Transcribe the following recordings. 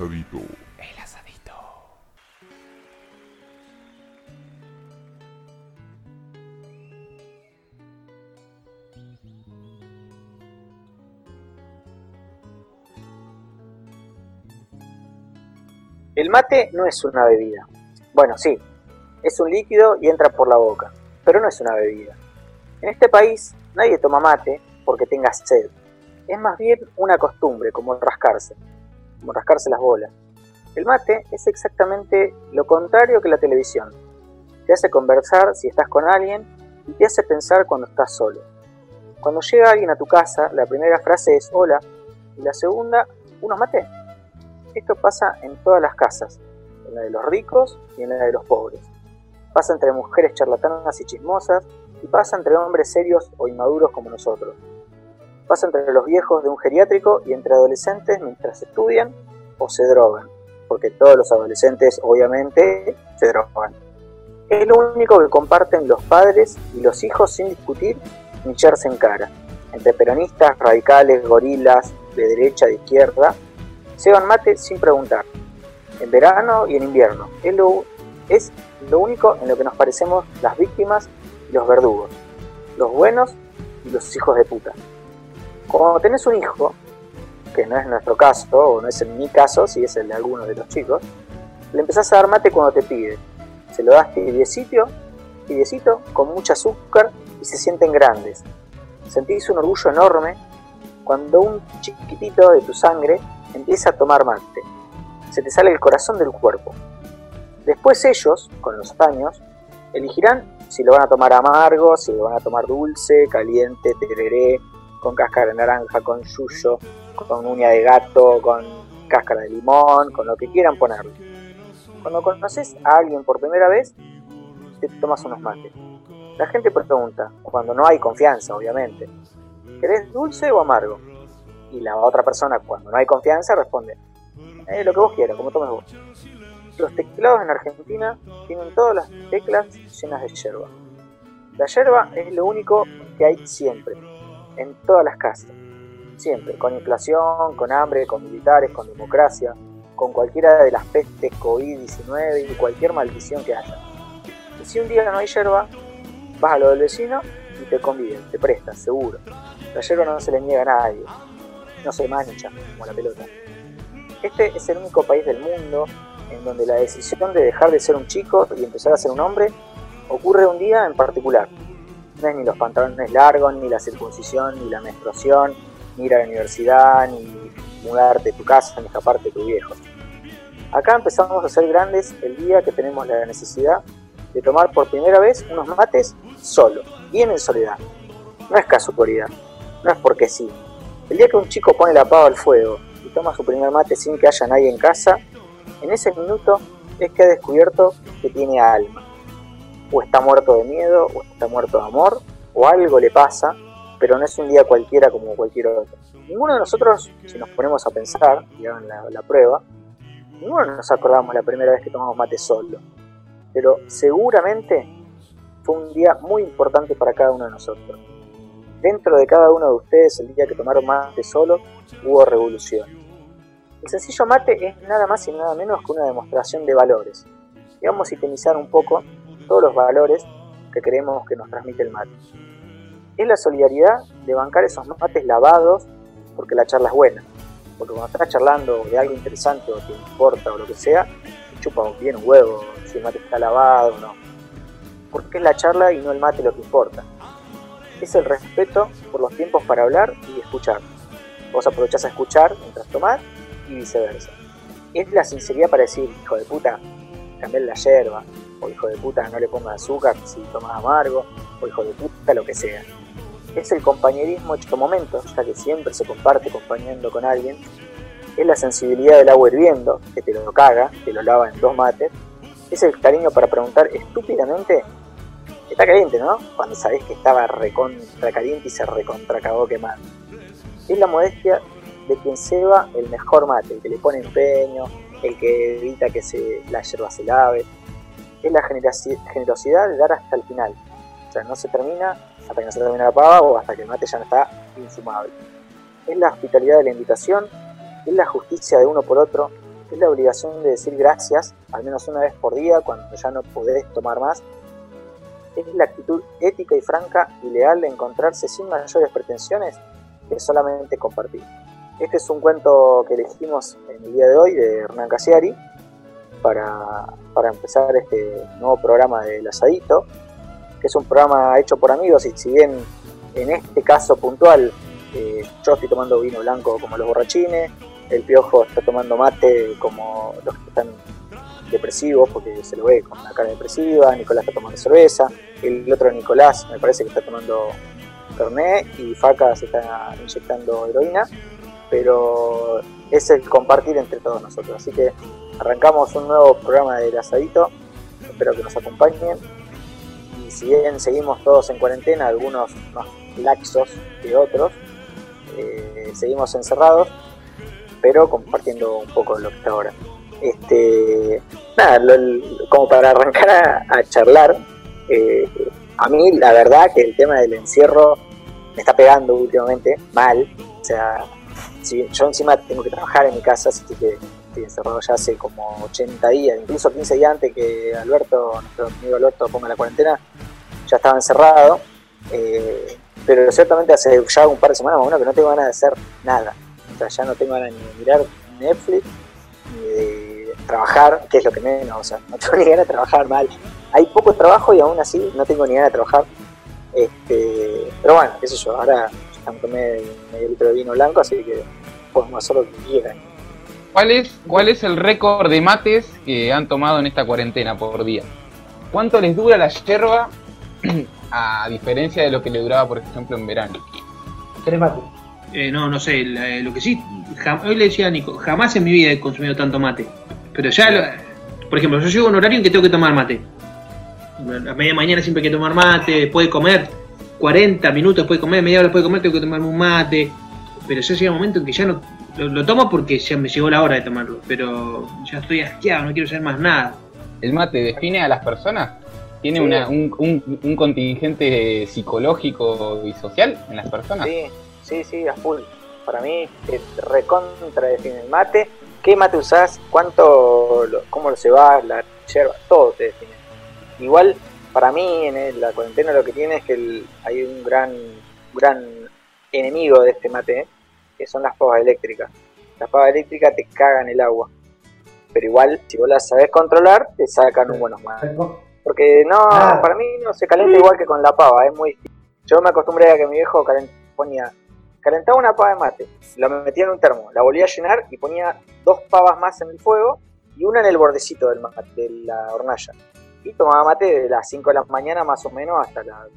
El asadito. El asadito. El mate no es una bebida. Bueno, sí, es un líquido y entra por la boca, pero no es una bebida. En este país nadie toma mate porque tenga sed. Es más bien una costumbre, como rascarse, como rascarse las bolas. El mate es exactamente lo contrario que la televisión. Te hace conversar si estás con alguien y te hace pensar cuando estás solo. Cuando llega alguien a tu casa, la primera frase es hola y la segunda, unos mate. Esto pasa en todas las casas, en la de los ricos y en la de los pobres. Pasa entre mujeres charlatanas y chismosas y pasa entre hombres serios o inmaduros como nosotros. Pasa entre los viejos de un geriátrico y entre adolescentes mientras estudian o se drogan, porque todos los adolescentes obviamente se drogan. Es lo único que comparten los padres y los hijos sin discutir ni echarse en cara. Entre peronistas, radicales, gorilas, de derecha, de izquierda, se van mate sin preguntar. En verano y en invierno. Es lo, es lo único en lo que nos parecemos las víctimas y los verdugos. Los buenos y los hijos de puta. Cuando tenés un hijo, que no es nuestro caso, o no es en mi caso, si es el de alguno de los chicos, le empezás a dar mate cuando te pide. Se lo das tibiecito, tibiecito, con mucho azúcar y se sienten grandes. Sentís un orgullo enorme cuando un chiquitito de tu sangre empieza a tomar mate. Se te sale el corazón del cuerpo. Después ellos, con los años, elegirán si lo van a tomar amargo, si lo van a tomar dulce, caliente, tereré, con cáscara de naranja, con yuyo, con uña de gato, con cáscara de limón, con lo que quieran ponerlo. Cuando conoces a alguien por primera vez, te tomas unos mates. La gente pregunta, cuando no hay confianza, obviamente, ¿querés dulce o amargo? Y la otra persona, cuando no hay confianza, responde, eh, lo que vos quieras, como tomes vos. Los teclados en Argentina tienen todas las teclas llenas de yerba. La yerba es lo único que hay siempre, en todas las casas. Siempre, con inflación, con hambre, con militares, con democracia, con cualquiera de las pestes COVID-19 y cualquier maldición que haya. Y si un día no hay yerba, vas a lo del vecino y te conviden, te prestas, seguro. La yerba no se le niega a nadie, no se mancha como la pelota. Este es el único país del mundo en donde la decisión de dejar de ser un chico y empezar a ser un hombre ocurre un día en particular. Ni los pantalones largos, ni la circuncisión, ni la menstruación, ni ir a la universidad, ni mudarte de tu casa, ni escaparte de tu viejo. Acá empezamos a ser grandes el día que tenemos la necesidad de tomar por primera vez unos mates solo, bien en soledad. No es casualidad, no es porque sí. El día que un chico pone la pava al fuego y toma su primer mate sin que haya nadie en casa, en ese minuto es que ha descubierto que tiene alma. O está muerto de miedo, o está muerto de amor, o algo le pasa, pero no es un día cualquiera como cualquier otro. Ninguno de nosotros, si nos ponemos a pensar y hagan la, prueba, ninguno nos acordamos la primera vez que tomamos mate solo. Pero seguramente fue un día muy importante para cada uno de nosotros. Dentro de cada uno de ustedes, el día que tomaron mate solo, hubo revolución. El sencillo mate es nada más y nada menos que una demostración de valores. Vamos a itemizar un poco todos los valores que creemos que nos transmite el mate. Es la solidaridad de bancar esos mates lavados porque la charla es buena. Porque cuando estás charlando de algo interesante o te importa o lo que sea, chupa bien un huevo si el mate está lavado o no. Porque es la charla y no el mate lo que importa. Es el respeto por los tiempos para hablar y escuchar. Vos aprovechás a escuchar mientras tomás y viceversa. Es la sinceridad para decir, hijo de puta, cambiar la yerba, o hijo de puta, no le pongas azúcar si tomas amargo, o hijo de puta, lo que sea. Es el compañerismo hecho momento, ya que siempre se comparte acompañando con alguien. Es la sensibilidad del agua hirviendo, que te lo caga, te lo lava en dos mates. Es el cariño para preguntar estúpidamente, está caliente, ¿no? Cuando sabés que estaba recontra caliente y se recontra cagó quemando. Es la modestia de quien ceba el mejor mate, el que le pone empeño, el que evita que se, la yerba se lave. Es la generosidad de dar hasta el final. O sea, no se termina hasta que no se termina la pava o hasta que el mate ya no está infumable. Es la hospitalidad de la invitación es la justicia de uno por otro, es la obligación de decir gracias, al menos una vez por día, cuando ya no podés tomar más. Es la actitud ética y franca y leal de encontrarse sin mayores pretensiones que solamente compartir. Este es un cuento que elegimos en el día de hoy de Hernán Casiari para, para empezar este nuevo programa del asadito, que es un programa hecho por amigos y si bien en este caso puntual eh, yo estoy tomando vino blanco como los borrachines, el piojo está tomando mate como los que están depresivos porque se lo ve con una cara depresiva, Nicolás está tomando cerveza, el otro Nicolás me parece que está tomando Fernet y Faca se está inyectando heroína, pero es el compartir entre todos nosotros. Así que arrancamos un nuevo programa del asadito, espero que nos acompañen. Y si bien seguimos todos en cuarentena, algunos más laxos que otros, eh, seguimos encerrados, pero compartiendo un poco lo que está ahora. Este, nada, como para arrancar a, charlar, eh, a mí la verdad que el tema del encierro me está pegando últimamente mal. O sea, yo encima tengo que trabajar en mi casa, así que estoy encerrado ya hace como 80 días, incluso 15 días antes que Alberto, nuestro amigo Alberto, ponga la cuarentena, ya estaba encerrado. Eh, pero ciertamente hace ya un par de semanas más que no tengo ganas de hacer nada. O sea, ya no tengo ganas ni de mirar Netflix, ni de trabajar, que es lo que menos, o sea, no tengo ni ganas de trabajar mal. Hay poco trabajo y aún así no tengo ni ganas de trabajar. Este, pero bueno, qué sé yo, ahora ya tomé medio litro de vino blanco, así que podemos hacer lo que quieran. ¿Cuál es, ¿Cuál es el récord de mates que han tomado en esta cuarentena por día? ¿Cuánto les dura la yerba a diferencia de lo que le duraba, por ejemplo, en verano. Tres mate. Eh, no, no sé, eh, lo que sí, hoy le decía a Nico, jamás en mi vida he consumido tanto mate. Pero ya, por ejemplo, yo llego a un horario en que tengo que tomar mate. A media mañana siempre hay que tomar mate, después de comer, 40 minutos después de comer, media hora después de comer, tengo que tomarme un mate. Pero ya llega un momento en que ya no lo, lo, tomo porque ya me llegó la hora de tomarlo. Pero ya estoy asqueado, no quiero hacer más nada. ¿El mate define a las personas? ¿Tiene un, contingente psicológico y social en las personas? Sí, sí, sí, a full. Para mí, es recontra define el mate. ¿Qué mate usás? ¿Cuánto, cómo se va la yerba? Todo te define. Igual, para mí, en la cuarentena lo que tiene es que hay un gran, gran enemigo de este mate, que son las pavas eléctricas. Las pavas eléctricas te cagan el agua. Pero igual, si vos las sabés controlar, te sacan un buenos mates. Porque no, ah. para mí no se calienta igual que con la pava, es muy difícil. Yo me acostumbré a que mi viejo ponía, calentaba una pava de mate, la metía en un termo, la volvía a llenar y ponía dos pavas más en el fuego y una en el bordecito del de la hornalla. Y tomaba mate de las 5 de la mañana más o menos hasta las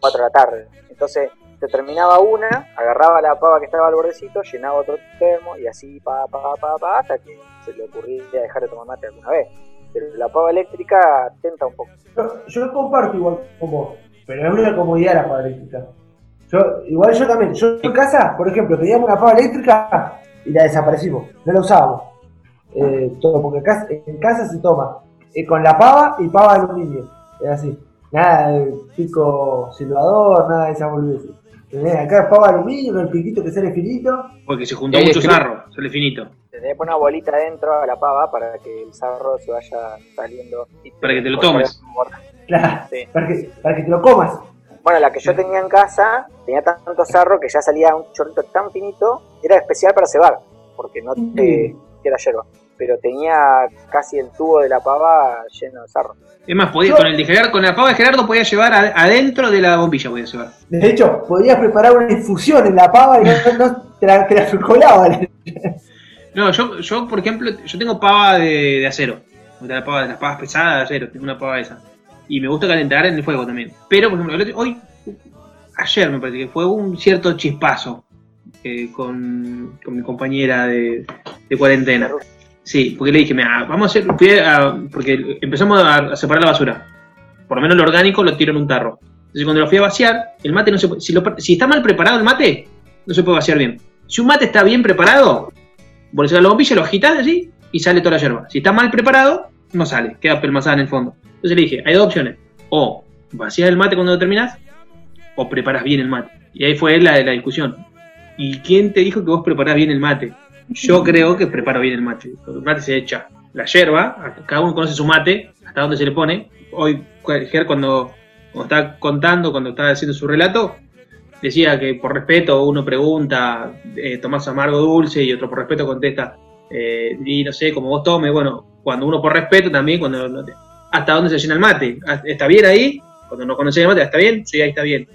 4 de la tarde. Entonces se terminaba una, agarraba la pava que estaba al bordecito, llenaba otro termo y así pa, pa, pa, pa, hasta que se le ocurría dejar de tomar mate alguna vez pero la pava eléctrica tenta un poco. Yo, comparto igual con vos, pero es una comodidad la pava eléctrica. Yo, igual yo también, yo en casa, por ejemplo, teníamos una pava eléctrica y la desaparecimos, no la usábamos. Eh, todo, porque en casa se toma eh, con la pava y pava de aluminio, es así. Nada de pico silbador, nada de esa boludez. Acá pava de aluminio con el piquito que sale finito. Porque se juntó mucho sarro, sale finito le pones una bolita dentro a la pava para que el sarro se vaya saliendo. para que te lo tomes. Claro, para, que, para que te lo comas. Bueno, la que yo tenía en casa tenía tanto sarro que ya salía un chorrito tan finito, era especial para cebar, porque no te era hierba. Pero tenía casi el tubo de la pava lleno de sarro. Es más, podía, con el de Gerardo, con la pava de Gerardo podía llevar adentro de la bombilla, podía llevar. De hecho, podías preparar una infusión en la pava y no, te la, te No, yo, yo, por ejemplo, yo tengo pava de, de acero. De, la pava, de las pavas pesadas de acero, tengo una pava esa. Y me gusta calentar en el fuego también. Pero, por ejemplo, hoy, ayer me parece que fue un cierto chispazo eh, con, con, mi compañera de, de, cuarentena. Sí, porque le dije, mira, vamos a hacer, porque empezamos a, separar la basura. Por lo menos lo orgánico lo tiro en un tarro. Entonces cuando lo fui a vaciar, el mate no se puede, si, está mal preparado el mate, no se puede vaciar bien. Si un mate está bien preparado, Pones la bombilla, lo agitas así y sale toda la yerba. Si está mal preparado, no sale, queda pelmazada en el fondo. Entonces le dije, hay dos opciones. O vacías el mate cuando lo terminas, o preparas bien el mate. Y ahí fue la, la discusión. ¿Y quién te dijo que vos preparás bien el mate? Yo creo que preparo bien el mate. El mate se echa la yerba, cada uno conoce su mate, hasta dónde se le pone. Hoy, cuando, cuando está contando, cuando está haciendo su relato, decía que por respeto uno pregunta, eh, tomás amargo dulce y otro por respeto contesta, eh, y no sé, como vos tomes, bueno, cuando uno por respeto también, cuando hasta dónde se llena el mate, Ah, ¿está bien ahí? Cuando no conoces el mate, ¿está bien? Sí, ahí está bien.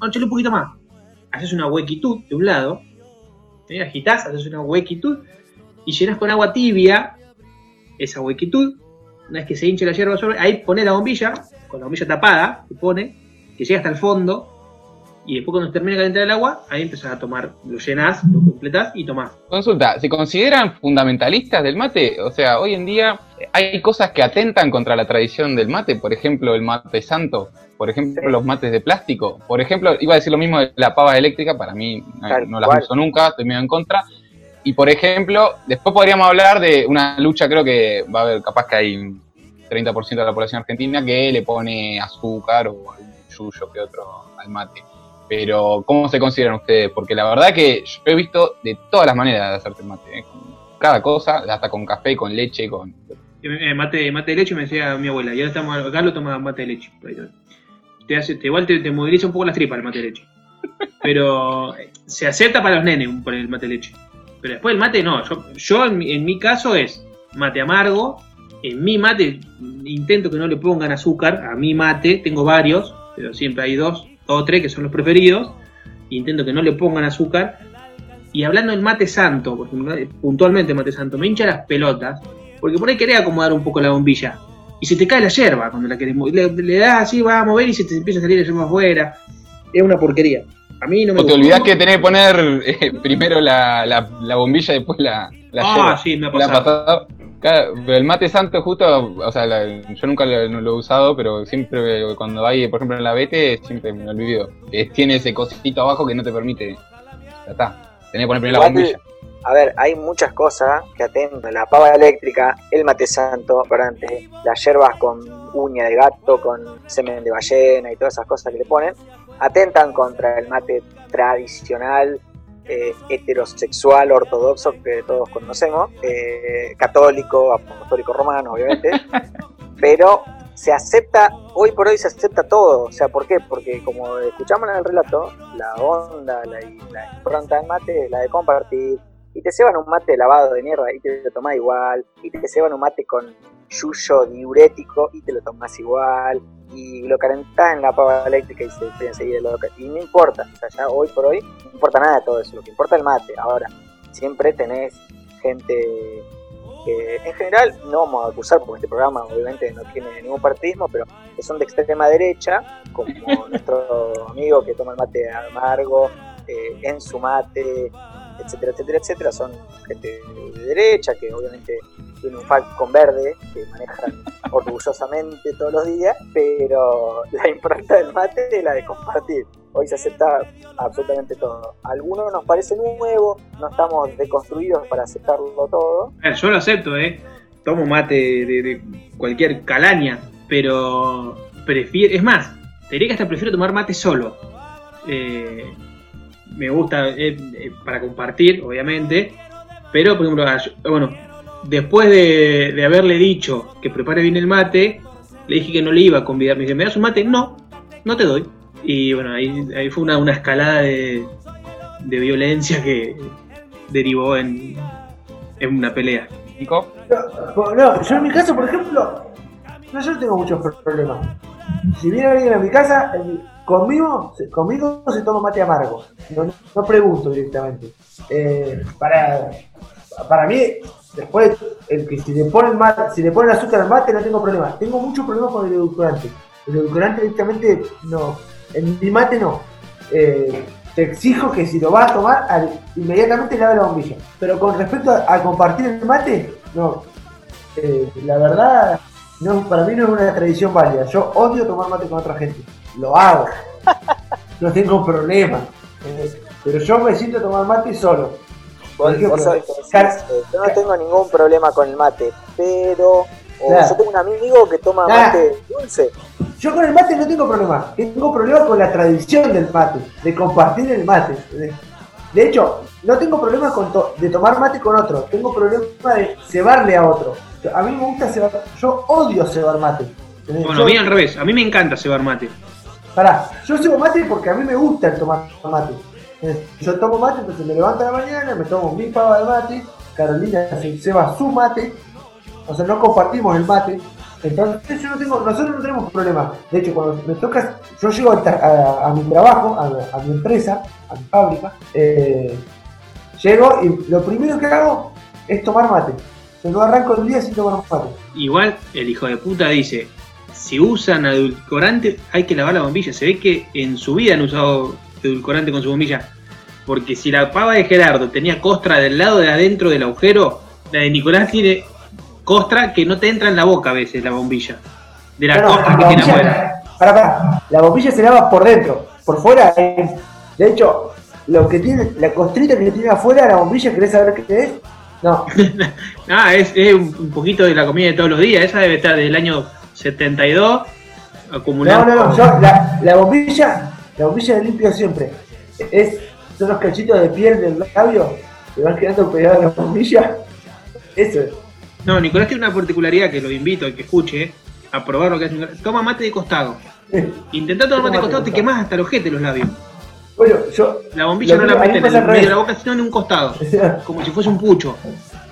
No, échale un poquito más. Haces una huequitud de un lado, agitás, haces una huequitud y llenas con agua tibia esa huequitud. Una vez que se hinche la hierba ahí pones la bombilla, con la bombilla tapada, se pone, que llega hasta el fondo, y después cuando termina de calentar el agua, ahí empezás a tomar, lo llenás, lo completás y tomás. Consulta, ¿se consideran fundamentalistas del mate? O sea, hoy en día hay cosas que atentan contra la tradición del mate, por ejemplo, el mate santo, por ejemplo, Sí. los mates de plástico, por ejemplo, iba a decir lo mismo de la pava eléctrica, para mí eh, Tal no las cual. uso nunca, estoy medio en contra. Y por ejemplo, después podríamos hablar de una lucha, creo que va a haber, capaz que hay un 30% de la población argentina que le pone azúcar o algún yuyo que otro al mate. Pero, ¿cómo se consideran ustedes? Porque la verdad que yo he visto de todas las maneras de hacerte mate. ¿eh? Con Cada cosa, hasta con café, con leche, con... Eh, mate, mate de leche me decía mi abuela, y ahora estamos, acá lo toma mate de leche. Te hace, igual te, te moviliza un poco las tripas el mate leche. Pero eh, se acepta para los nenes por el mate leche. Pero después el mate no. Yo, yo en, mi, en mi caso es mate amargo. En mi mate intento que no le pongan azúcar. A mi mate tengo varios, pero siempre hay dos o tres que son los preferidos. Intento que no le pongan azúcar. Y hablando del mate santo, eh, puntualmente mate santo, me hincha las pelotas. Porque por ahí querés acomodar un poco la bombilla. Y se te cae la yerba cuando la querés mover. Le, le das así, va a mover y se te empieza a salir la yerba afuera. Es una porquería. A mí no me O te olvidás que tenés que poner eh, primero la, la, la bombilla y después la, la Ah, yerba. sí, me ha ¿Le ha pasado. pasado? Claro, pero el mate santo justo, o sea, la- yo nunca lo, no lo he usado, pero siempre cuando hay, por ejemplo, en la BT, siempre me olvido. Eh, tiene ese cosito abajo que no te permite. Ya está. Tenés que poner primero la bombilla. A ver, hay muchas cosas que atentan. La pava eléctrica, el mate santo, antes, las hierbas con uña de gato, con semen de ballena y todas esas cosas que le ponen, atentan contra el mate tradicional, eh, heterosexual, ortodoxo, que todos conocemos, eh, católico, apostólico romano, obviamente, pero se acepta, hoy por hoy se acepta todo. O sea, ¿por qué? Porque como escuchamos en el relato, la onda, la, la impronta del mate es la de compartir, y te ceban un mate lavado de mierda y te lo tomás igual, y te ceban un mate con yuyo diurético y te lo tomás igual, y lo calentás en la pava eléctrica y se te enseguida loca. Y no importa, o sea, ya hoy por hoy no importa nada de todo eso, lo que importa es el mate. Ahora, siempre tenés gente que en general no vamos a acusar porque este programa obviamente no tiene ningún partidismo, pero que son de extrema derecha, como nuestro amigo que toma el mate amargo, eh, en su mate, etcétera, etcétera, etcétera, son gente de derecha que obviamente tiene un Falcon verde que manejan orgullosamente todos los días, pero la impronta del mate es la de compartir. Hoy se acepta absolutamente todo. Algunos nos parece nuevo, no estamos deconstruidos para aceptarlo todo, yo lo acepto, ¿eh? Tomo mate de, de cualquier calaña, pero prefiero. Es más, te diría que hasta prefiero tomar mate solo. Eh, me gusta eh, eh, para compartir, obviamente, pero por ejemplo, bueno, después de, de haberle dicho que prepare bien el mate, le dije que no le iba a convidar. Me dice, ¿me das un mate? No, no te doy. Y bueno, ahí, ahí fue una, una escalada de, de violencia que derivó en, en una pelea. Nico, No, no, yo en mi caso, por ejemplo, no, yo no tengo muchos pro- problemas. Si viene alguien a mi casa, mi- conmigo, conmigo se toma mate amargo. No, pregunto directamente. Eh, para, para mí, después, el que si le ponen si le ponen azúcar al mate, no tengo problema. Tengo muchos problemas con el edulcorante. El edulcorante directamente no. En mi mate no. Eh, te exijo que si lo vas a tomar, al- inmediatamente lave la bombilla. Pero con respecto a, a compartir el mate, no. Eh, la verdad, no, para mí no es una tradición válida. Yo odio tomar mate con otra gente. Lo hago. No tengo problema. Pero yo me siento a tomar mate solo. Vos, ejemplo, vos sabés eh, yo no tengo ningún problema con el mate, pero o Claro. yo tengo un amigo que toma mate dulce. Yo con el mate no tengo problema. Tengo problema con la tradición del mate, de compartir el mate. De hecho, no tengo con to- de tomar mate con otro, tengo problemas de cebarle a otro. A mí me gusta cebar, yo odio cebar mate. ¿entendés? Bueno, Yo- a mí al revés, a mí me encanta cebar mate. Pará, yo cebo mate porque a mí me gusta el tomar mate. Yo tomo mate, entonces me levanto a la mañana, me tomo mi pava de mate, Carolina se ceba su mate, o sea, no compartimos el mate. Entonces yo no tengo, nosotros no tenemos problema. De hecho, cuando me toca, yo llego a, a- a mi trabajo, a, a mi empresa, a mi fábrica, eh, llego y lo primero que hago es tomar mate. Yo no arranco el día sin tomar mate. Igual el hijo de puta dice, si usan edulcorante hay que lavar la bombilla. Se ve que en su vida han usado edulcorante con su bombilla. Porque si la pava de Gerardo tenía costra del lado de adentro del agujero, la de Nicolás tiene costra que no te entra en la boca a veces la bombilla. De la No, no, costra que la tiene bombilla- afuera. Pará, pará. La bombilla se lava por dentro. Por fuera, es- de hecho, lo que tiene, la costrita que tiene afuera la bombilla, ¿querés saber qué es? No. Ah, es, es un, poquito de la comida de todos los días. Esa debe estar del año 72 No, acumulada. no, no. Yo, la, la bombilla, la bombilla de limpio siempre. Es, son los cachitos de piel del labio que van quedando pegados a la bombilla. Eso es. No, Nicolás tiene una particularidad que lo invito a que escuche a probar lo que hace. Toma mate de costado. Intentá tomar mate de costado, te quemás hasta el ojete los labios. Bueno, yo. La bombilla no la a mí mete en el medio de la boca, sino en un costado. Como si fuese un pucho.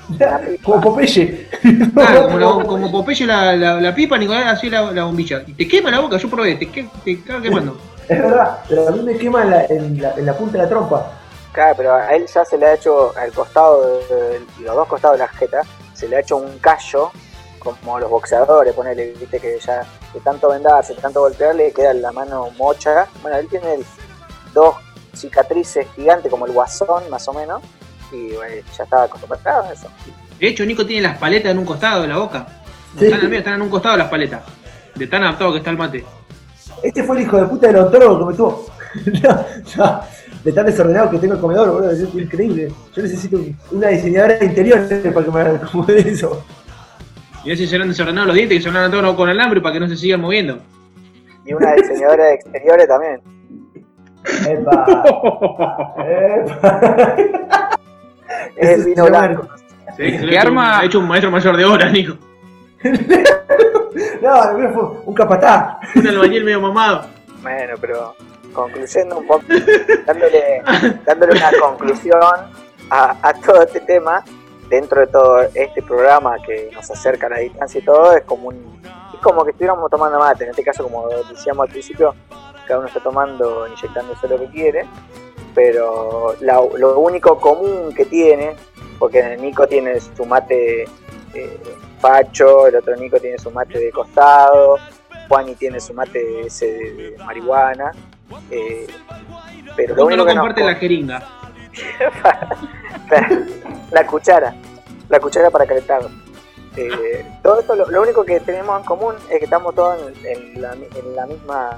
Como Popeye. Claro, como, la- como Popeye la, la, la pipa, Nicolás así la, la bombilla. Y te quema la boca, yo probé, te, que- te caga quemando. Es verdad, pero a mí me quema en la, en la, en la punta de la trompa. Claro, pero a él ya se le ha hecho al costado, de, de- los dos costados de la jeta, se le ha hecho un callo, como los boxeadores, ponele, viste que ya de tanto vendarse, de tanto golpearle, queda la mano mocha. Bueno, él tiene el- dos cicatrices gigantes, como el guasón, más o menos, y bueno, ya estaba acostumbrado a eso. De hecho, Nico tiene las paletas en un costado de la boca. Sí. están en el medio, están en un costado las paletas. De tan adaptado que está el mate. Este fue el hijo de puta del odontólogo que me tuvo. no, no, de tan desordenado que tengo el comedor, boludo, es increíble. Yo necesito un- una diseñadora de interiores para que me acomode eso. Y así se le han desordenado los dientes que se lo han atado con alambre para que no se sigan moviendo. Y una diseñadora de exteriores también. Epa, epa. Es vino blanco. Lo ¿Qué arma? ha hecho un maestro mayor de obras, Nico. No, fue un capataz. Un albañil medio mamado. Bueno, pero concluyendo un poco, dándole, dándole una conclusión a, a todo este tema, dentro de todo este programa que nos acerca a la distancia y todo, es como un, es como que estuviéramos tomando mate, en este caso como decíamos al principio, cada uno está tomando, inyectándose lo que quiere, pero la- lo único común que tiene, porque el Nico tiene su mate eh, facho, el otro Nico tiene su mate de costado, Juani tiene su mate ese de, marihuana, eh, pero lo único que nos comparte la jeringa. la, la cuchara, la cuchara para calentar. Eh, todo esto, lo, lo único que tenemos en común es que estamos todos en, en la, en la misma.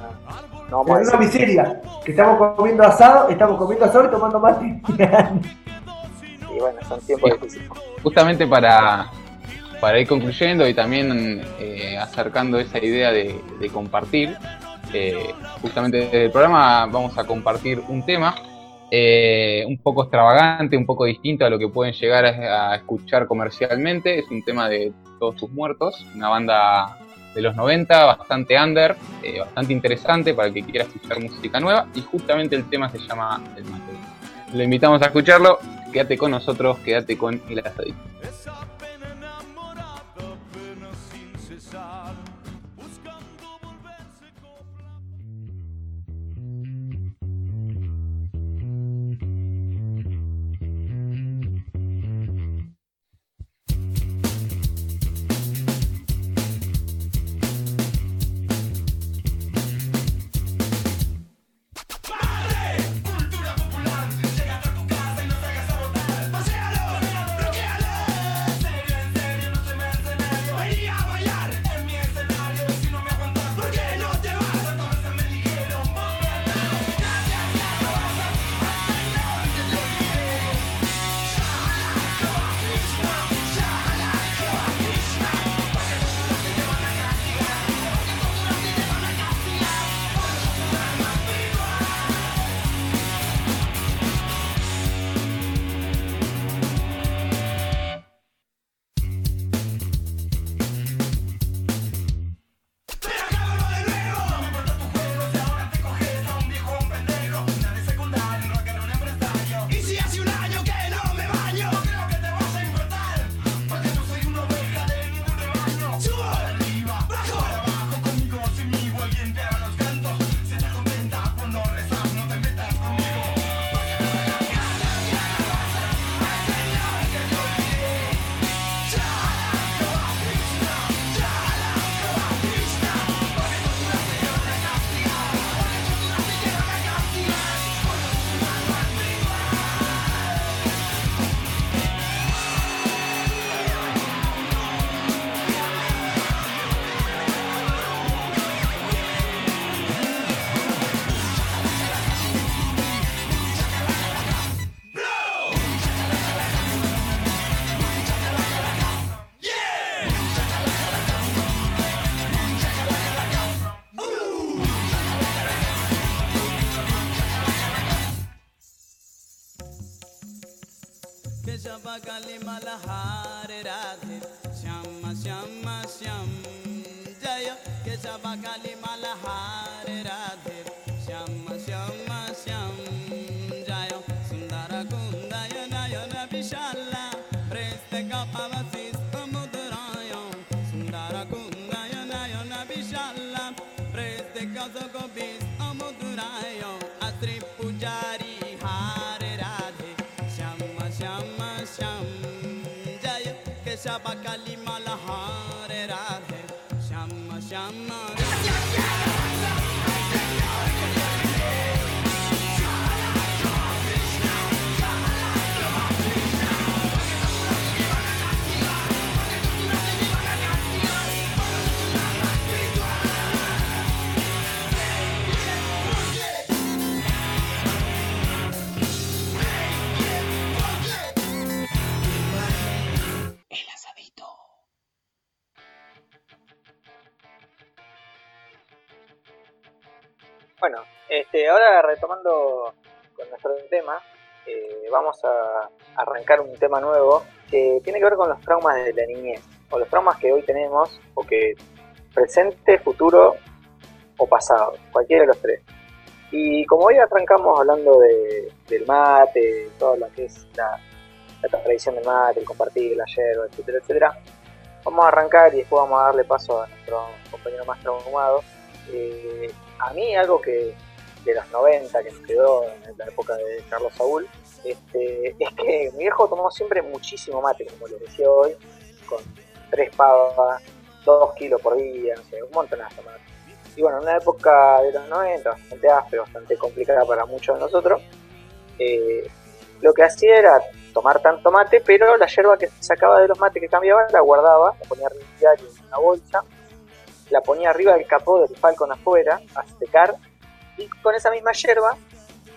No Es una miseria. Que estamos comiendo asado, estamos comiendo asado y tomando mate. Y bueno, son tiempos difíciles. justamente para, para ir concluyendo y también eh, acercando esa idea de, de compartir, eh, justamente desde el programa vamos a compartir un tema eh, un poco extravagante, un poco distinto a lo que pueden llegar a, a escuchar comercialmente. Es un tema de Todos tus muertos, una banda de los 90, bastante under, eh, bastante interesante para el que quiera escuchar música nueva y justamente el tema se llama El Mate. Lo invitamos a escucharlo, quédate con nosotros, quédate con el asadito. Bueno, este, ahora retomando con nuestro tema, eh, vamos a arrancar un tema nuevo que tiene que ver con los traumas de la niñez, o los traumas que hoy tenemos, o que presente, futuro o pasado, cualquiera de los tres. Y como hoy arrancamos hablando de, del mate, todo lo que es la, tradición del mate, el compartir, la yerba, etcétera, etcétera, vamos a arrancar y después vamos a darle paso a nuestro compañero más traumado. Eh, a mí algo que de los 90 que nos quedó en la época de Carlos Saúl, este, es que mi viejo tomó siempre muchísimo mate, como les decía hoy, con tres pavas, dos kilos por día, un montonazo de mate. Y bueno, en una época de los 90, bastante áspera, bastante complicada para muchos de nosotros, eh, lo que hacía era tomar tanto mate, pero la yerba que sacaba de los mates que cambiaba la guardaba, la ponía diario en una bolsa, la ponía arriba del capó del Falcon afuera a secar y con esa misma yerba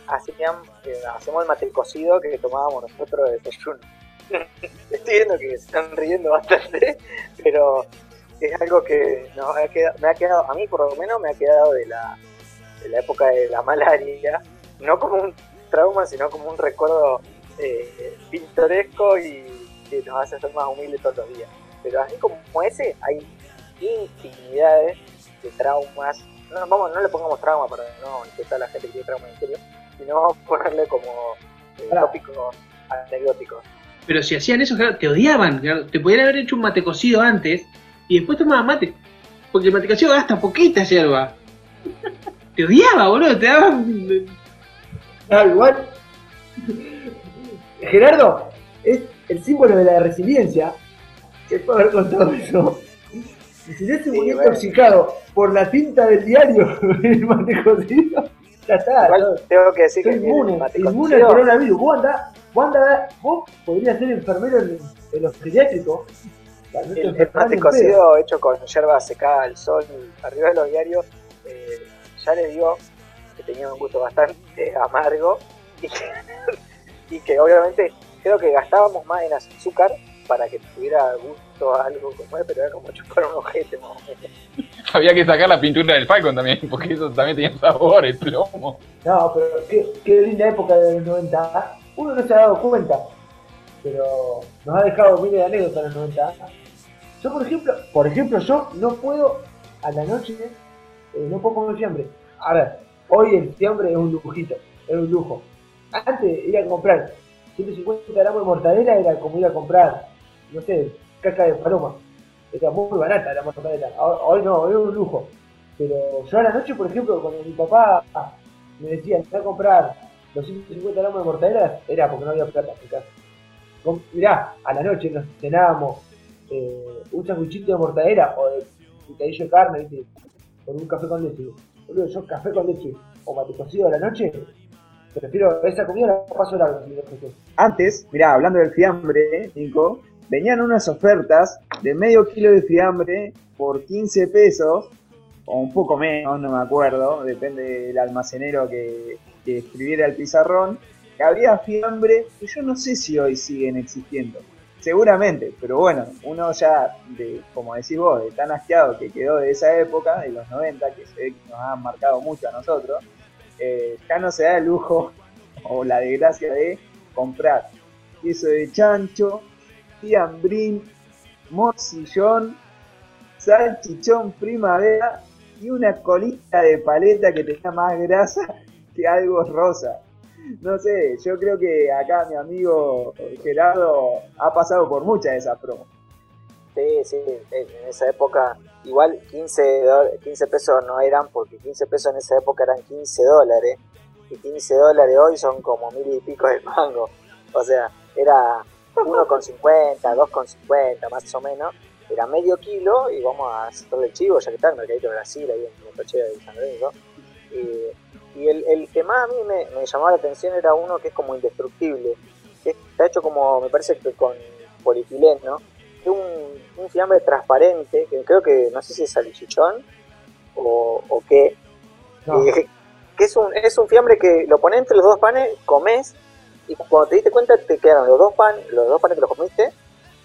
hacían, eh, hacemos el mate cocido que tomábamos nosotros de desayuno. Estoy viendo que se están riendo bastante, pero es algo que ha quedado, me ha quedado, a mí por lo menos me ha quedado de la, de la época de la malaria, no como un trauma, sino como un recuerdo eh, pintoresco y que nos hace ser más humildes todos los días. Pero así como ese, hay infinidades de traumas. No, vamos, no le pongamos trauma para no intentar a la gente que tiene trauma en serio, sino vamos a ponerle como eh, Claro. tópicos anecdóticos. Pero si hacían eso, claro, te odiaban. claro. Te podrían haber hecho un mate cocido antes y después tomaban mate. Porque el mate cocido gasta poquita yerba. Te odiaba, boludo. Te daban. Ah, igual. Gerardo es el símbolo de la resiliencia. Que puede haber contado eso. Y si se murió Sí, bueno. intoxicado por la tinta del diario el mate cocido, ya está. Tengo que decir Soy que inmune, inmune al coronavirus. Vos andá, vos andá, vos podrías ser enfermero en, en los pediátricos. El, el mate cocido hecho con yerba secada al sol arriba de los diarios, eh, ya les digo que tenía un gusto bastante amargo y que, y que obviamente creo que gastábamos más en azúcar para que tuviera gusto a algo como pero era como chupar un ojete más o menos. Había que sacar la pintura del Falcon también, porque eso también tenía sabor, el plomo. No, pero qué, qué linda época de los 90. Uno no se ha dado cuenta, pero nos ha dejado miles de anécdotas en los 90. Yo, por ejemplo, por ejemplo, yo no puedo a la noche, eh, no puedo comer fiambre. A ver, hoy el fiambre es un lujito, es un lujo. Antes ir a comprar 150 gramos de mortadela era como ir a comprar, no sé, caca de paloma. Era muy barata la mortadela. Hoy no, hoy es un lujo. Pero yo a la noche, por ejemplo, cuando mi papá me decía, voy a comprar los 150 gramos de mortadela, era porque no había plata en casa. Mirá, a la noche nos cenábamos eh, un sanguichito de mortadela o de picadillo de carne, ¿viste? con un café con leche. Yo café con leche o mate cocido a la noche, prefiero esa comida la paso largo. Antes, mirá, hablando del fiambre, Nico, venían unas ofertas de medio kilo de fiambre por 15 pesos, o un poco menos, no me acuerdo, depende del almacenero que, escribiera el pizarrón, que había fiambre que yo no sé si hoy siguen existiendo. Seguramente, pero bueno, uno ya, de, como decís vos, de tan asqueado que quedó de esa época, de los 90, que se ve que nos han marcado mucho a nosotros, eh, ya no se da el lujo o la desgracia de comprar queso de chancho, fiambrín, morcillón, salchichón primavera y una colita de paleta que tenía más grasa que algo rosa. No sé, yo creo que acá mi amigo Gerardo ha pasado por muchas de esas promos. Sí, sí, en esa época igual 15, do- 15 pesos no eran porque 15 pesos en esa época eran 15 dólares y 15 dólares hoy son como mil y pico de mango. O sea, era 1,50, 2,50 más o menos. Era medio kilo y vamos a hacerle el chivo, ya que está el mercadito de Brasil ahí en el coche de San Lorenzo. Y, y el, el que más a mí me, me llamaba la atención era uno que es como indestructible, que está hecho como, me parece que con polietileno, es un, un fiambre transparente, que creo que no sé si es salchichón o, o qué, No. eh, que es un, es un fiambre que lo pones entre los dos panes, comes, y cuando te diste cuenta te quedaron los dos panes, los dos panes que los comiste,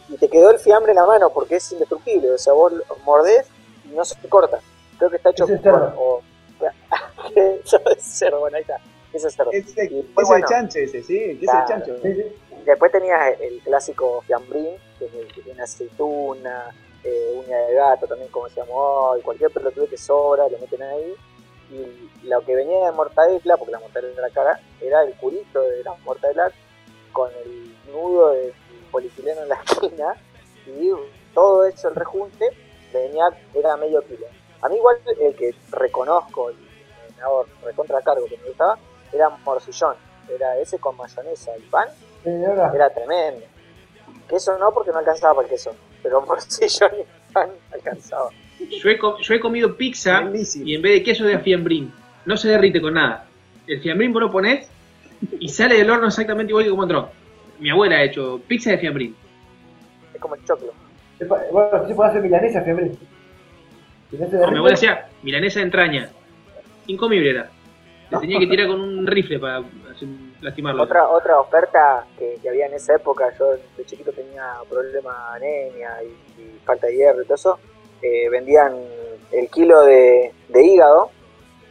y te quedó el fiambre en la mano porque es indestructible, o sea, vos lo mordés y no se te corta. Creo que está hecho es con- cerdo. o- Eso es cerdo, bueno, ahí está. Ese es cerdo. Ese, Y ese bueno. chancho ese, sí, ese Claro. chancho. Después tenías el clásico fiambrín, que es el que tiene aceituna, eh, uña de gato, también como decíamos hoy, cualquier pelotudo que sobra, lo meten ahí. Y lo que venía de mortadela, porque la mortadela era cara, era el curito de la mortadela con el nudo de polietileno en la esquina y todo eso, el rejunte, venía, era medio kilo. A mí igual el que reconozco y me hago recontra cargo que me gustaba, era morcillón. Era ese con mayonesa y pan, era tremendo. Queso no, porque no alcanzaba para el queso, pero morcillón y pan alcanzaba. Yo he, yo he comido pizza y en vez de queso de fiambrín. No se derrite con nada. El fiambrín vos lo ponés y sale del horno exactamente igual que como entró. Mi abuela ha hecho pizza de fiambrín. Es como el choclo. Bueno, se puede hacer milanesa, fiambre. Si no se No, mi abuela hacía milanesa de entraña. Incomible era. Le tenía que tirar con un rifle para lastimarlo. Otra, otra oferta que, que había en esa época, yo de chiquito tenía problemas de anemia y, y falta de hierro y todo eso, eh, vendían el kilo de, de hígado.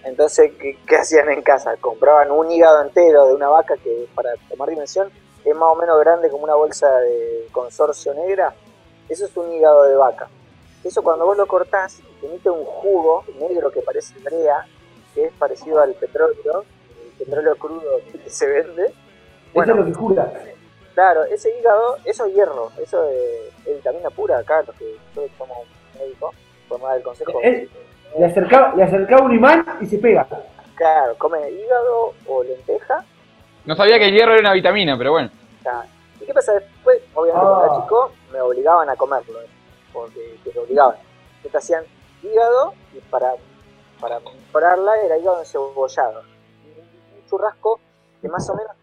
Entonces, ¿qué, qué hacían en casa? Compraban un hígado entero de una vaca que, para tomar dimensión, es más o menos grande como una bolsa de consorcio negra. Eso es un hígado de vaca. Eso cuando vos lo cortás, te emite un jugo negro que parece brea, que es parecido al petróleo, el petróleo crudo que se vende. Eso Bueno, es lo que jura. Claro, ese hígado, eso es hierro, eso es, es vitamina pura acá, los que nosotros somos médicos, podemos dar el consejo. Le acercaba, le acercaba un imán y se pega. Claro, come hígado o lenteja. No sabía que el hierro era una vitamina, pero bueno. ¿Y qué pasa después? Obviamente cuando era chico me obligaban a comerlo, porque que te obligaban. Te hacían hígado y para, para mejorarla era hígado encebollado. Un churrasco de más o menos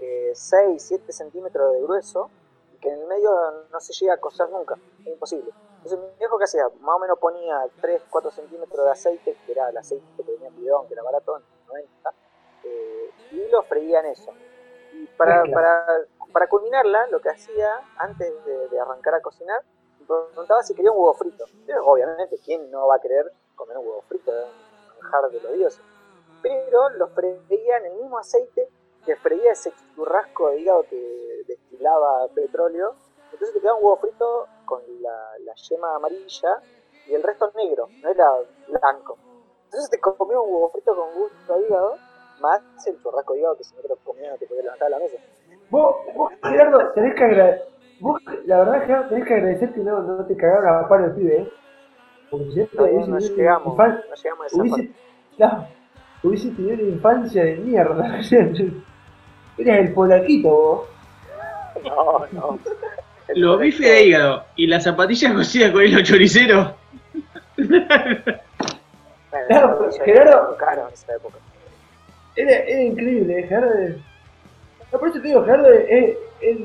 eh, 6, 7 centímetros de grueso y que en el medio no se llega a cocer nunca, es imposible. Entonces mi viejo que hacía, más o menos ponía 3, 4 centímetros de aceite, que era el aceite que venía en bidón, que era barato en los 90, eh, y lo freía en eso. Y para, para, para culminarla, lo que hacía antes de, de arrancar a cocinar, me preguntaba si quería un huevo frito. Pero, obviamente, ¿quién no va a querer comer un huevo frito? Un manjar de los dioses. Pero lo freía en el mismo aceite que freía ese churrasco de hígado que destilaba petróleo. Entonces te quedaba un huevo frito con la, la yema amarilla y el resto negro, no era blanco. Entonces te comías un huevo frito con gusto a hígado, más el churrasco de hígado que si no te lo comías no te podías levantar la mesa. Vos, vos Gerardo, tenés que agradecer. Vos, la verdad, Gerardo, tenés que agradecer que no, no te cagaron a palo el pibe, ¿eh? Porque si no, hubiese no llegamos, no llegamos a esa hubiese, no, hubiese tenido una infancia de mierda. Eres el polaquito, vos. No, no. El Los bifes de hígado y las zapatillas cocidas con hilo choricero. Claro, Gerardo- caros en esa época. Era, era increíble, ¿eh? Gerardo. No, por eso te digo, Gerardo es, es-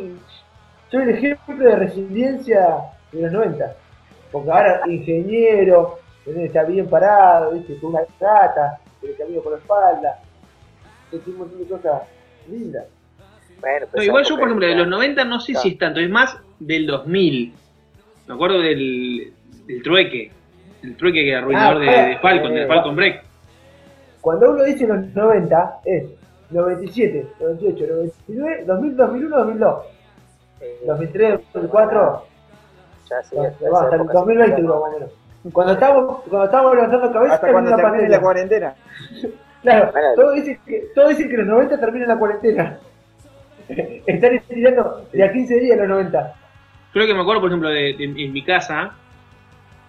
soy el ejemplo de resiliencia de los 90. Porque ahora, ingeniero, está bien parado, ¿viste? con una gata, que le camino por la espalda, es un montón de cosas lindas. Bueno, pero No, igual yo, por ejemplo, de los 90 no sé si es tanto, es más del 2000. Me acuerdo del, del trueque. El trueque que era arruinador Ah, de, de Falcon, eh, de Falcon Break. Cuando uno dice los 90, es 97, 98, 99, 2000, 2001, 2002. Eh, 2003, 2004, ya sí, va, hasta el época 2020 sí, duró más o menos. Cuando estábamos, cuando estábamos levantando cabeza, Hasta cuando la termine la pandemia. cuarentena. Claro, Bueno, todos dicen, que, todos dicen que los 90 terminan la cuarentena. Están estirando de a 15 días los 90. Creo que me acuerdo, por ejemplo, de, de- en mi casa,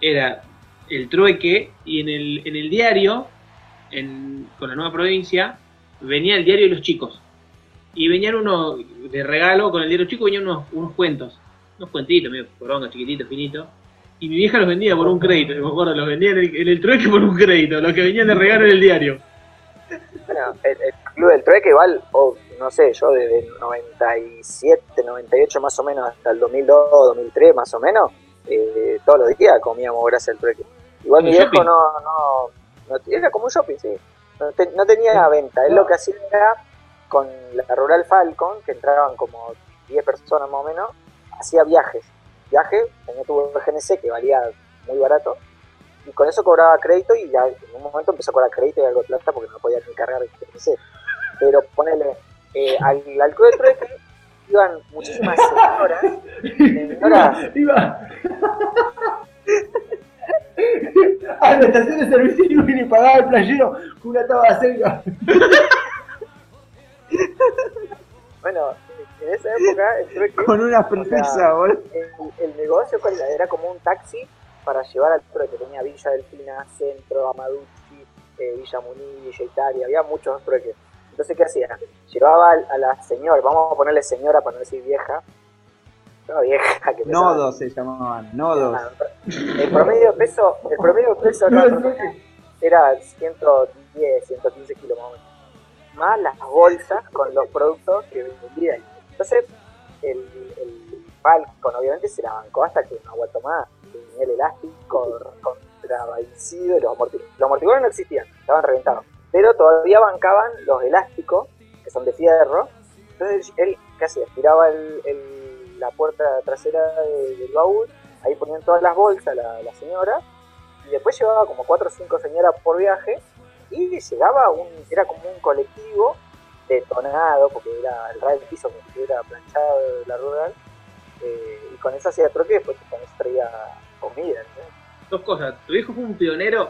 era el trueque y en el, en el diario, con la nueva provincia, venía el diario de los chicos. Y venían unos, de regalo, con el diario chico venían unos, unos cuentos, unos cuentitos, medio poronga, chiquititos, finitos. Y mi vieja los vendía por un crédito, me acuerdo, los vendía en el, trueque por un crédito, los que venían de regalo en el diario. Bueno, el, Club del Trueque igual, o no sé, yo desde el 97, 98 más o menos hasta el 2002, 2003 más o menos, eh, todos los días comíamos gracias al trueque. Igual mi ¿Un viejo no, no, no- era como un shopping, sí. No, te- no tenía venta, él lo que hacía era con la Rural Falcon, que entraban como 10 personas más o menos, hacía viajes. Viaje, tenía tu GNC que valía muy barato, y con eso cobraba crédito y ya en un momento empezó a cobrar crédito y algo de plata porque no podía ni cargar el GNC. Pero ponele, eh, al, al club de trueque iban muchísimas señoras, señoras Iba. A la estación de servicio y pagaba el playero con una taba de. Bueno, en esa época el trueque, Con una boludo. el, el negocio ¿cuál era? como un taxi para llevar al trueque. Tenía Villa Delfina, Centro, Amaduchi, eh, Villa Muní, Villa Italia, había muchos trueques. Entonces, ¿qué hacía? Llevaba a la señora, vamos a ponerle señora para no decir vieja. No, vieja, que pesaba. Nodos se llamaban, nodos. El promedio de peso, el promedio de peso era 110, 115 kilos más o menos. Más las bolsas con los productos que vendían. Entonces, el, el Falcon obviamente se la bancó hasta que no aguantó más. Tenía el elástico contravencido, los, amorti- los amortiguadores no existían, estaban reventados. Pero todavía bancaban los elásticos, que son de fierro. Entonces él casi aspiraba el- la puerta trasera de- del baúl, ahí ponían todas las bolsas la, la señora, y después llevaba como cuatro o cinco señoras por viaje, y llegaba un, era como un colectivo detonado, porque era el ray del piso como si hubiera planchado la rural, eh, y con eso hacía troque y después con eso traía comida. ¿no? Dos cosas, tu viejo fue un pionero,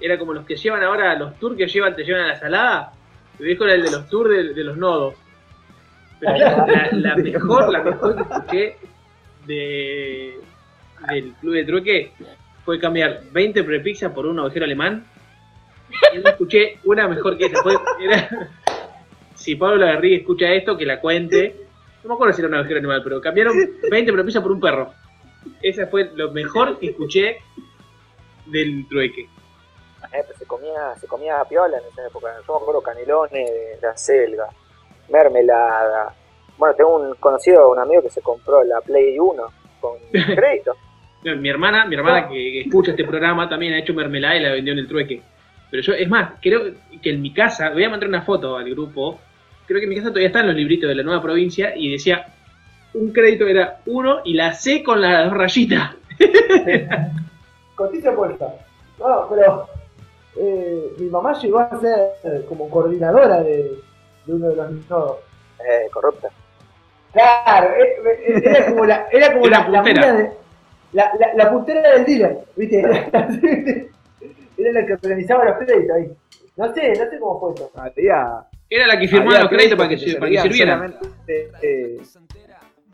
era como los que llevan ahora, los tours que llevan, te llevan a la salada, tu viejo era el de los tours de, de los nodos. Pero la, la- mejor, la mejor que escuché de, del club de trueque fue cambiar 20 prepizza por un ovejero alemán. Y no escuché una mejor que esa. Fue- era- si Pablo Lagarrigue escucha esto, que la cuente. No me acuerdo si era un ovejero animal, pero cambiaron 20 prepizza por un perro. Esa fue lo mejor que escuché del trueque. Eh, pues se comía, se comía piola en esa época. Yo me acuerdo canelones de la selga, mermelada. Bueno, tengo un conocido, un amigo que se compró la Play 1 con crédito. No, Mi hermana, mi hermana que, que escucha este programa también ha hecho mermelada y la vendió en el trueque. Pero yo, es más, creo que en mi casa, voy a mandar una foto al grupo, creo que en mi casa todavía están los libritos de la nueva provincia y decía, un crédito era uno y la C con las dos rayitas. Cotiza puesta. No, pero eh, mi mamá llegó a ser como coordinadora de, de uno de los nodos. Eh, corrupta. Claro, eh, eh, era como la, era como la, la, puntera. de- la, la, la puntera del dealer, ¿viste? Era la que organizaba los créditos ahí. No sé, no sé cómo fue eso. Era la que firmaba los créditos para que, para que sirvieran. eh,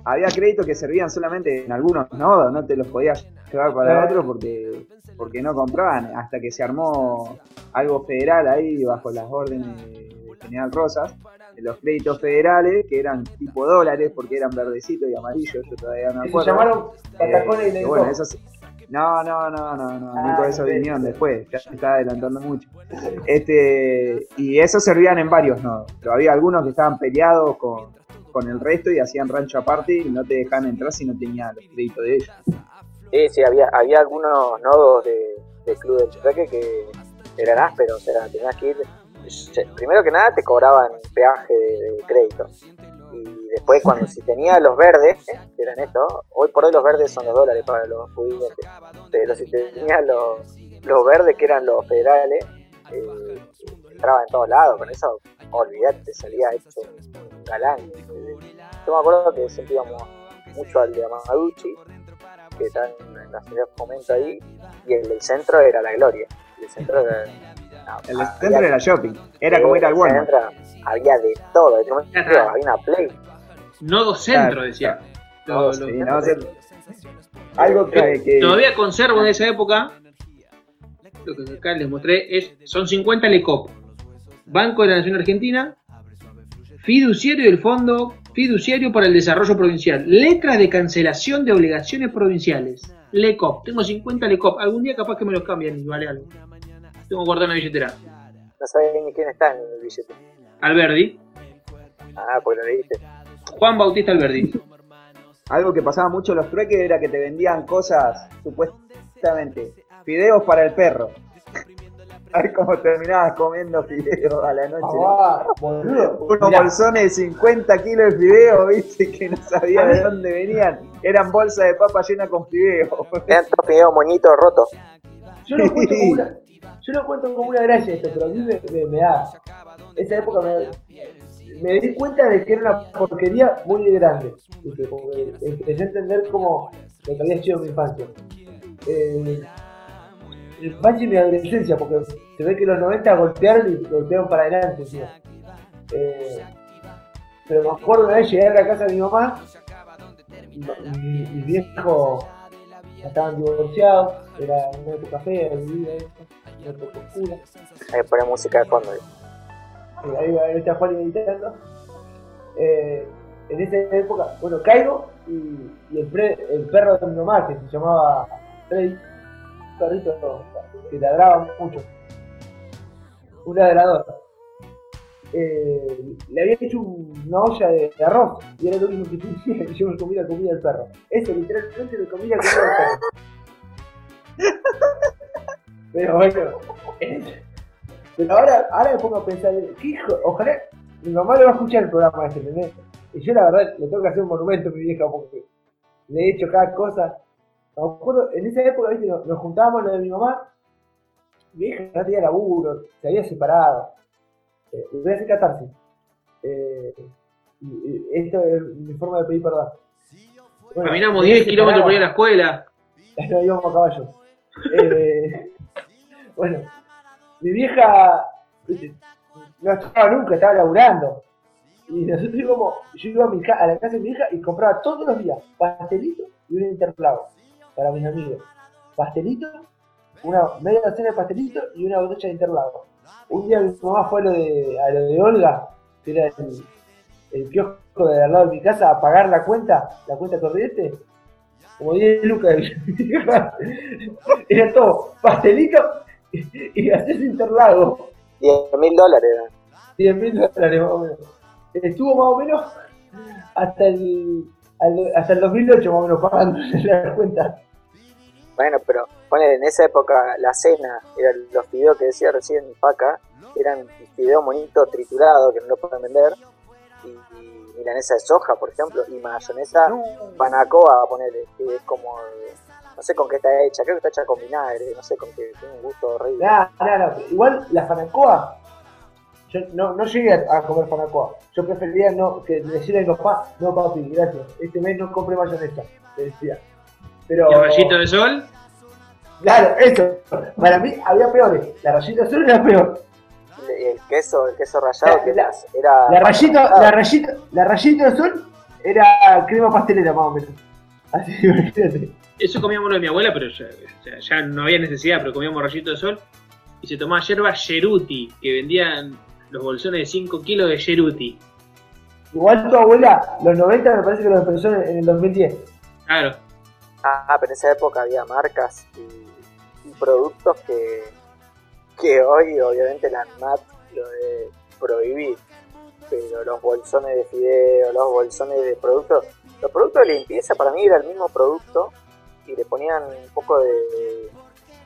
había créditos que servían solamente en algunos nodos, no te los podías llevar para Claro. otro porque porque no compraban, hasta que se armó algo federal ahí bajo las órdenes de General Rosas, de los créditos federales que eran tipo dólares porque eran verdecitos y amarillos, yo todavía no me Que se acuerdo. llamaron y Eh, Lenco. bueno, esos no, no, no, no, no, Ah, Nico, eso vinieron después, ya se está adelantando mucho. Este, y esos servían en varios nodos, pero había algunos que estaban peleados con, con el resto y hacían rancho aparte y no te dejaban entrar si no tenían los créditos de ellos. Sí, sí, había, había algunos nodos de, de Club del Trueque que eran ásperos, eran, tenías que ir. Primero que nada te cobraban peaje de, de crédito. Después, cuando si tenías los verdes, eh, que eran estos, hoy por hoy los verdes son los dólares para los pudientes. Pero si tenías los, los verdes, que eran los federales, eh, entraba en todos lados. Con eso olvidate, salía hecho un galán. Yo me acuerdo que siempre íbamos mucho al de Amaduchi, que está en, en la ciudad Fomento ahí, y el del centro era la Gloria. El centro era. no, El había- centro era shopping. Era como ir al el Walmart. centro Había de todo, había una Play. Nodo centro, decía. Lo- lo- Sí, no, o sea, algo que, que- Todavía conservo de esa época, lo que acá les mostré, es son 50 LECOP. Banco de la Nación Argentina, fiduciario del Fondo Fiduciario para el Desarrollo Provincial, letras de cancelación de obligaciones provinciales, LECOP. Tengo 50 LECOP, algún día capaz que me los cambian y vale algo. Tengo guardado en la billetera. No sabía ni quién está en el billete. Alberdi, Ah, pues lo leíste. Juan Bautista Alberdi. algo que pasaba mucho en los trueques era que te vendían cosas, supuestamente, fideos para el perro. A ver cómo terminabas comiendo fideos a la noche. Ah. Unos Mirá, bolsones de 50 kilos de fideos, viste, que no sabía de dónde venían. Eran bolsas de papa llenas con fideos. Eran todos fideos moñitos rotos. Yo lo cuento como una, yo lo cuento como una gracia esto, pero a mí me, me, me da. Esa época me, me di cuenta de que era una porquería muy grande. ¿viste? Como que empecé a entender como lo que había sido mi infancia. Eh, infancia y mi adolescencia, porque se ve que los 90 golpearon y golpearon para adelante. tío. Eh, pero me acuerdo una vez llegar a la casa de mi mamá, mi, mi viejo estaban divorciados, era una época fea, vivía esto, una época oscura. Ahí pone música de fondo. Eh, ahí va está Juan editando. Eh, en esa época, bueno, caigo y, y el, pre- el perro de mi mamá, que se llamaba Freddy, un perrito que ladraba mucho, un ladrador, eh, le había hecho un- una olla de, de arroz y era lo único que tenía y yo me comí la comida del perro. Eso, literalmente me comí la comida del perro. Pero bueno, pero ahora, ahora me pongo a pensar, ¿qué hijo? Ojalá mi mamá le va a escuchar el programa este, ¿entendés? Y yo la verdad le tengo que hacer un monumento a mi vieja porque le he hecho cada cosa. Me acuerdo, en esa época, viste, nos, nos juntábamos lo de mi mamá, mi vieja no tenía laburo, se había separado. Eh, voy a hacer catarsis. Eh, esto es mi forma de pedir perdón. Bueno, Caminamos se 10 había kilómetros por ir a la escuela. No íbamos a caballo. Eh, bueno, mi vieja no estaba nunca, estaba laburando. Y nosotros íbamos, yo iba a, mi a la casa de mi hija y compraba todos los días pastelito y un interclavo para mis amigos. Pastelito, una media docena de pastelito y una botella de interlavo. Un día mi mamá fue a lo de, a lo de Olga, que era el, el kiosco de al lado de mi casa, a pagar la cuenta, la cuenta corriente, como 10 lucas. Era todo pastelito y, acceso interlago. 10 mil dólares eran. 10 mil dólares más o menos. Estuvo más o menos hasta el, al- hasta el 2008 más o menos pagando la cuenta. Bueno, pero ponele, en esa época la cena, eran los fideos que decía recién Paca, eran fideos monitos triturados que no lo pueden vender, y, y milanesa de soja, por ejemplo, y mayonesa panacoa, ponele, que es como, no sé con qué está hecha, creo que está hecha con vinagre, no sé con qué, tiene un gusto horrible. Nah, nah, nah. Igual la fanacoa, yo no, no llegué a, comer fanacoa. Yo prefería no, que decirle a mi papá, no papi, gracias, este mes no compré mayonesa, le decía. Pero, Y el rayito de sol. claro, eso, para mí había peores. La rayita azul era peor. Y el queso, el queso rallado, La- que la- era, La rayita, la rayita, la rayita azul era crema pastelera más o menos. Así que imagínate. Eso comíamos lo de mi abuela, pero ya, no había necesidad, pero comíamos rayito de sol. Y se tomaba yerba Yeruti, que vendían los bolsones de 5 kilos de Yeruti. Igual tu abuela, los 90 me parece que los empezó en, el 2010. Claro. Ah, pero en esa época había marcas y, y productos que, que hoy obviamente la ANMAT lo de prohibir. Pero los bolsones de fideo, los bolsones de productos, los productos de limpieza para mí era el mismo producto y le ponían un poco de,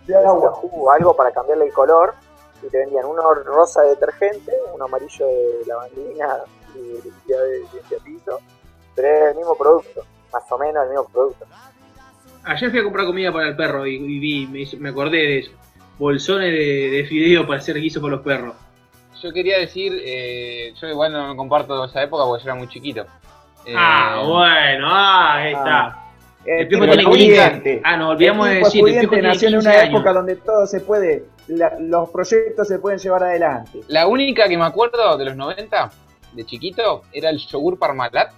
De de agua. jugo, algo para cambiarle el color y te vendían uno rosa de detergente, uno amarillo de lavandina y de limpia de limpiapiso, pero era el mismo producto, más o menos el mismo producto. Ayer fui a comprar comida para el perro y, y vi, me, hizo- me acordé de eso. Bolsones de, de fideo para hacer guiso para los perros. yo quería decir, eh, yo igual no comparto esa época porque yo era muy chiquito. Eh, Ah, bueno, ah, ahí está. El El tipo tiene pudiente. Ah, no, olvidamos El de tipo decir, el tiene nació en 15 una años. época donde todo se puede, la- los proyectos se pueden llevar adelante. La única que me acuerdo de los 90, de chiquito, era el yogur Parmalat,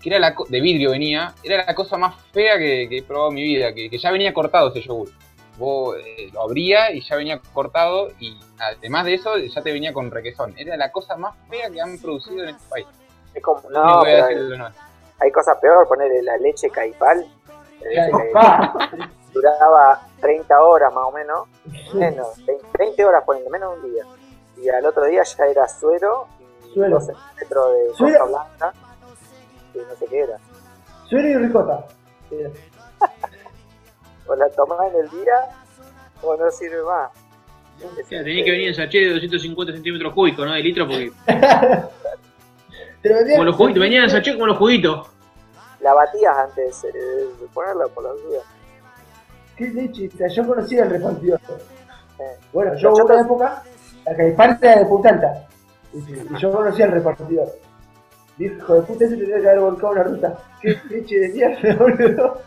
que era la co- de vidrio venía, era la cosa más fea que, que he probado en mi vida, que, que ya venía cortado ese yogur. Vos eh, lo abría y ya venía cortado y además de eso ya te venía con requesón. Era la cosa más fea que han producido en este país. Es como, no, que voy a pero hay, de los 90. hay cosas peor, ponerle la leche caipal. La leche caipal Pa. duraba 30 horas más o menos, menos, 20, 20 horas poniendo, menos de un día. Y al otro día ya era suero y Suero. 12 centímetros de cosa blanca, y no sé qué era. Suero y ricota. O la tomás en el día o no sirve más. Tenía que venir en sachet de 250 centímetros cúbicos, ¿no? De litro, porque. Vendían- Como los juguitos, venían en sachet como los juguitos. La batías antes eh, de ponerla por las dudas. ¿Qué leche? O sea, yo conocía el repartidor. Eh, Bueno, yo hubo una época, la caipán era de Punta Alta. Y, y yo conocía el repartidor. Dije, hijo de puta, ese tendría que haber volcado una ruta. ¿Qué leche de mierda, boludo?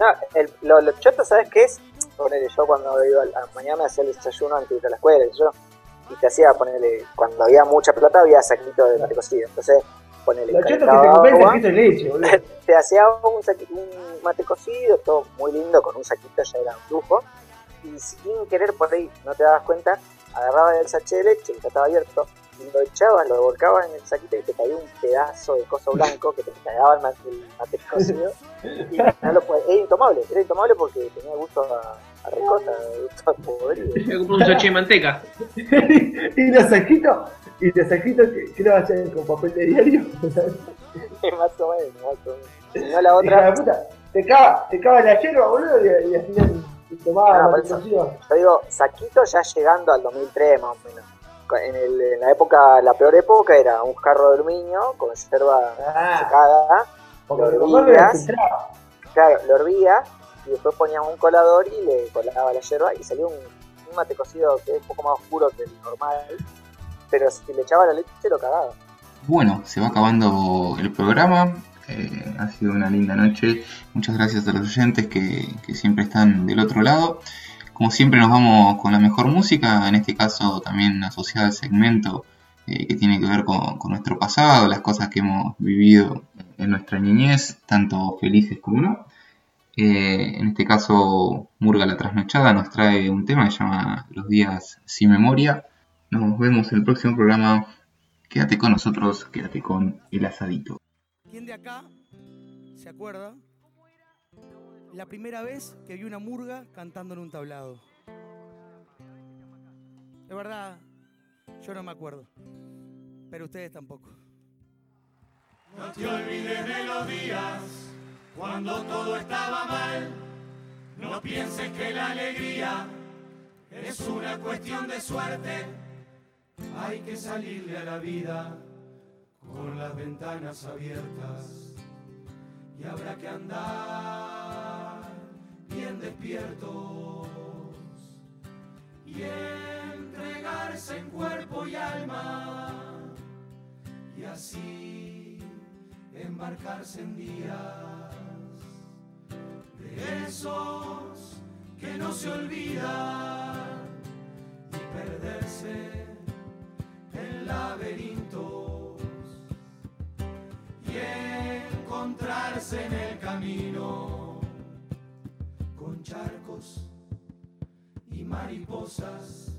No, el, lo, lo choto, ¿sabes qué es? Ponele, yo cuando iba a la mañana hacía el desayuno antes de ir a la escuela, y yo, y te hacía ponerle, cuando había mucha plata había saquito de mate cocido, entonces ponele, Lo cheto que te el agua, leche, boludo. te hacía un, saquito, un mate cocido, todo muy lindo, con un saquito ya era un lujo, y sin querer por ahí, no te dabas cuenta, agarrabas el sachet de leche, que estaba abierto, y lo echabas, lo volcabas en el saquito y te caía un pedazo de coso blanco que te cagaba el mate, el mate cocido. Y no lo era intomable, era intomable porque tenía gusto a, a ricota, a podrido. Un sachet de manteca. y los saquitos, y los saquitos que, que lo hacen con papel de diario. más o menos, más o menos. No la otra, puta, te cava, te cava la hierba, boludo, y, y al final tomaba eso. yo digo, saquito ya llegando al 2003 más o menos. En, el- en la época, la peor época era un jarro de aluminio con yerba Ah, secada, porque lo hervías. claro, lo hervías y después ponías un colador y le colaba la yerba y salía un, mate cocido que es un poco más oscuro que el normal, pero si le echaba la leche lo cagaba. Bueno, se va acabando el programa. Eh, ha sido una linda noche. Muchas gracias a los oyentes que, que siempre están del otro lado. Como siempre nos vamos con la mejor música, en este caso también asociada al segmento eh, que tiene que ver con nuestro pasado, las cosas que hemos vivido en nuestra niñez, tanto felices como no. Eh, en este caso, Murga la Trasnochada nos trae un tema que se llama Los días sin memoria. Nos vemos en el próximo programa. Quédate con nosotros, quédate con el asadito. ¿Quién de acá se acuerda la primera vez que vi una murga cantando en un tablado? De verdad, yo no me acuerdo, pero ustedes tampoco. No te olvides de los días cuando todo estaba mal. No pienses que la alegría es una cuestión de suerte. Hay que salirle a la vida con las ventanas abiertas y habrá que andar bien despiertos y entregarse en cuerpo y alma y así embarcarse en días esos que no se olvidan y perderse en laberintos y encontrarse en el camino con charcos y mariposas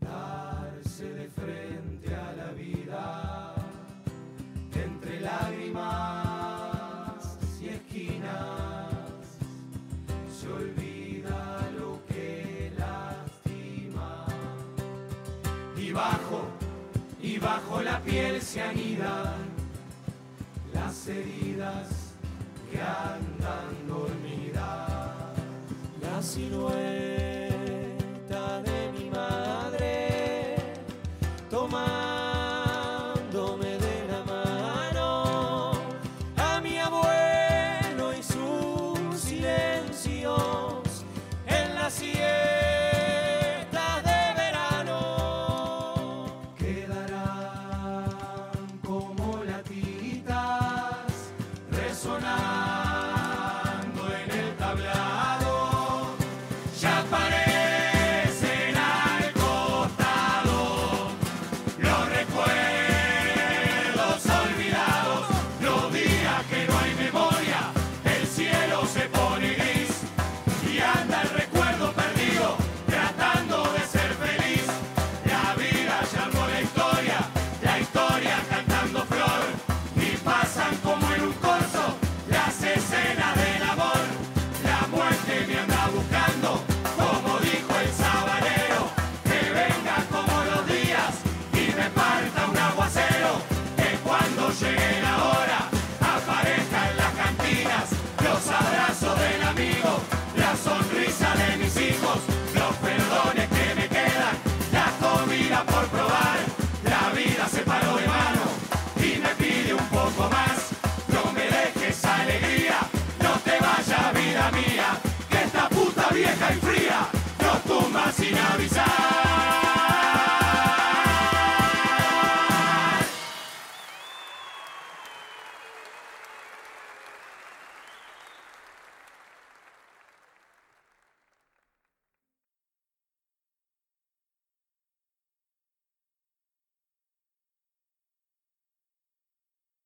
darse de frente a la vida entre lágrimas bajo la piel se anidan las heridas que andan dormidas. La sonar.